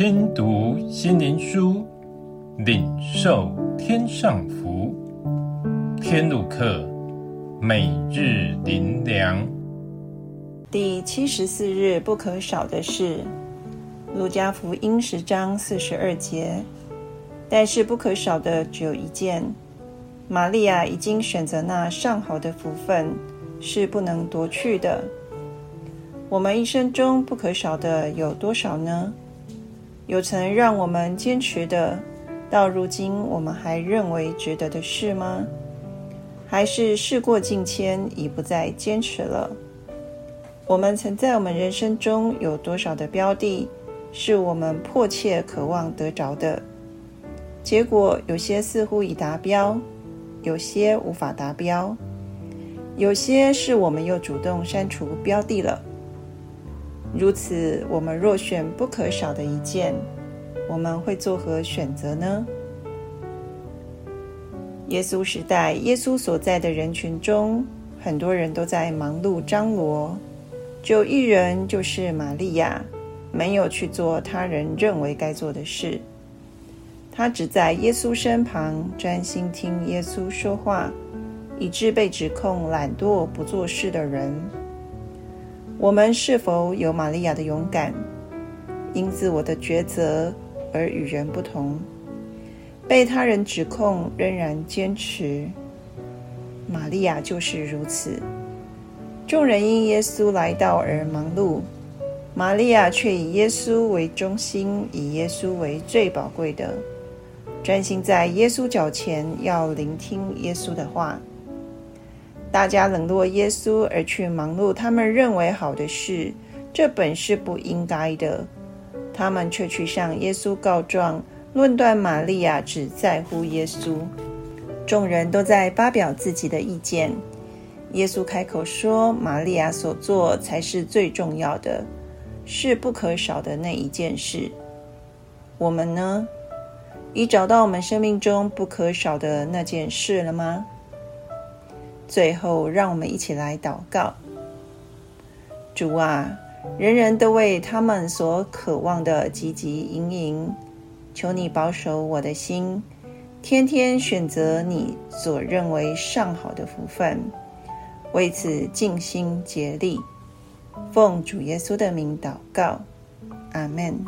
听读心灵书，领受天上福。天路客，每日灵粮。第七十四日不可少的是，路加福音十章四十二节。但是不可少的只有一件：玛利亚已经选择那上好的福分，是不能夺去的。我们一生中不可少的有多少呢？有曾让我们坚持的，到如今我们还认为值得的事吗？还是事过境迁，已不再坚持了？我们曾在我们人生中有多少的标的，是我们迫切渴望得着的？结果有些似乎已达标，有些无法达标，有些是我们又主动删除标的了。如此，我们若选不可少的一件，我们会作何选择呢？耶稣时代，耶稣所在的人群中，很多人都在忙碌张罗，就一人就是玛利亚，没有去做他人认为该做的事。他只在耶稣身旁专心听耶稣说话，以致被指控懒惰不做事的人。我们是否有玛利亚的勇敢，因自我的抉择而与人不同，被他人指控仍然坚持？玛利亚就是如此。众人因耶稣来到而忙碌，玛利亚却以耶稣为中心，以耶稣为最宝贵的，专心在耶稣脚前，要聆听耶稣的话。大家冷落耶稣而去忙碌他们认为好的事，这本是不应该的。他们却去向耶稣告状，论断玛利亚只在乎耶稣。众人都在发表自己的意见。耶稣开口说：“玛利亚所做才是最重要的，是不可少的那一件事。”我们呢？已找到我们生命中不可少的那件事了吗？最后，让我们一起来祷告。主啊，人人都为他们所渴望的汲汲营营，求你保守我的心，天天选择你所认为上好的福分，为此尽心竭力。奉主耶稣的名祷告，阿门。